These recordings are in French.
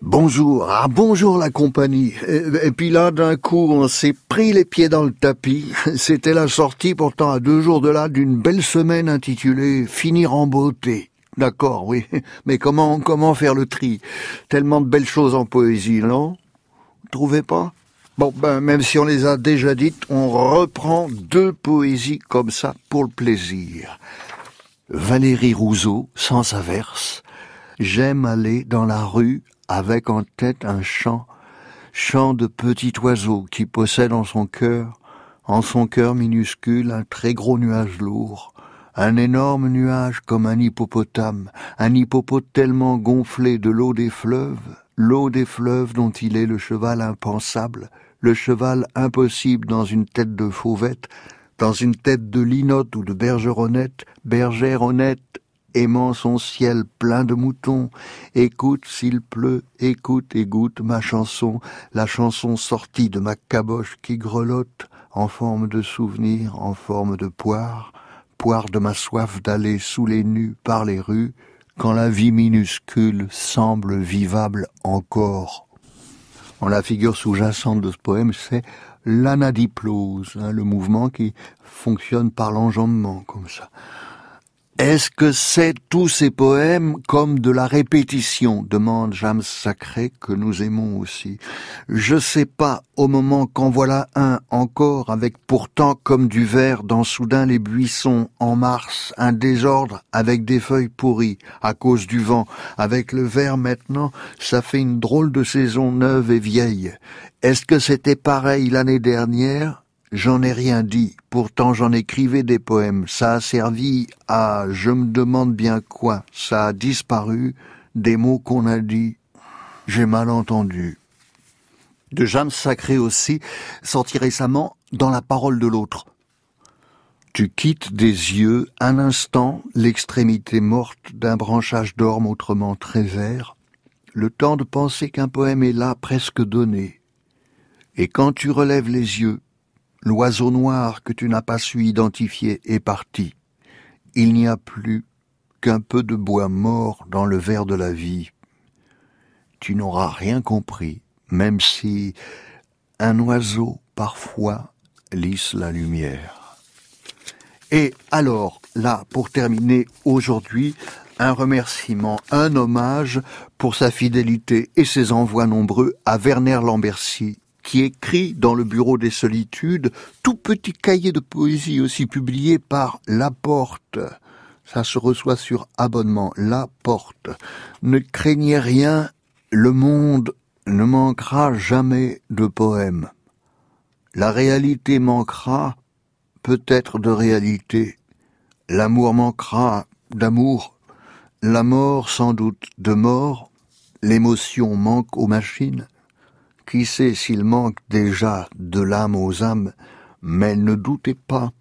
Bonjour, ah bonjour la compagnie. Et, puis là, d'un coup, on s'est pris les pieds dans le tapis. C'était la sortie, pourtant à deux jours de là, d'une belle semaine intitulée Finir en beauté. D'accord, oui. Mais comment, comment faire le tri? Tellement de belles choses en poésie, non? Trouvez pas? Bon, ben, même si on les a déjà dites, on reprend deux poésies comme ça pour le plaisir. Valérie Rousseau, sans averse. J'aime aller dans la rue avec en tête un chant, chant de petit oiseau qui possède en son cœur, en son cœur minuscule, un très gros nuage lourd, un énorme nuage comme un hippopotame, un hippopotame tellement gonflé de l'eau des fleuves, l'eau des fleuves dont il est le cheval impensable, le cheval impossible dans une tête de fauvette, dans une tête de linotte ou de bergeronnette, bergère honnête, aimant son ciel plein de moutons. Écoute s'il pleut, écoute et goûte ma chanson, la chanson sortie de ma caboche qui grelotte en forme de souvenir, en forme de poire, poire de ma soif d'aller sous les nus par les rues, quand la vie minuscule semble vivable encore. En la figure sous-jacente de ce poème, c'est l'anadiplose, hein, le mouvement qui fonctionne par l'enjambement, comme ça. Est-ce que c'est tous ces poèmes comme de la répétition? demande James Sacré que nous aimons aussi. Je sais pas, au moment qu'en voilà un encore avec pourtant comme du verre dans soudain les buissons en mars, un désordre avec des feuilles pourries à cause du vent, avec le vert maintenant, ça fait une drôle de saison neuve et vieille. Est-ce que c'était pareil l'année dernière? J'en ai rien dit, pourtant j'en écrivais des poèmes. Ça a servi à je me demande bien quoi. Ça a disparu des mots qu'on a dit. J'ai mal entendu. De Jeanne Sacré aussi, sorti récemment dans la parole de l'autre. Tu quittes des yeux un instant l'extrémité morte d'un branchage d'orme autrement très vert, le temps de penser qu'un poème est là presque donné. Et quand tu relèves les yeux, L'oiseau noir que tu n'as pas su identifier est parti. Il n'y a plus qu'un peu de bois mort dans le verre de la vie. Tu n'auras rien compris, même si un oiseau parfois lisse la lumière. Et alors, là, pour terminer aujourd'hui, un remerciement, un hommage pour sa fidélité et ses envois nombreux à Werner Lambercy, qui écrit dans le Bureau des Solitudes, tout petit cahier de poésie aussi publié par La Porte. Ça se reçoit sur abonnement. La Porte. Ne craignez rien, le monde ne manquera jamais de poèmes. La réalité manquera peut-être de réalité. L'amour manquera d'amour. La mort sans doute de mort. L'émotion manque aux machines. Qui sait s'il manque déjà de l'âme aux âmes, mais ne doutez pas,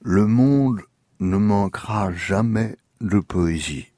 le monde ne manquera jamais de poésie.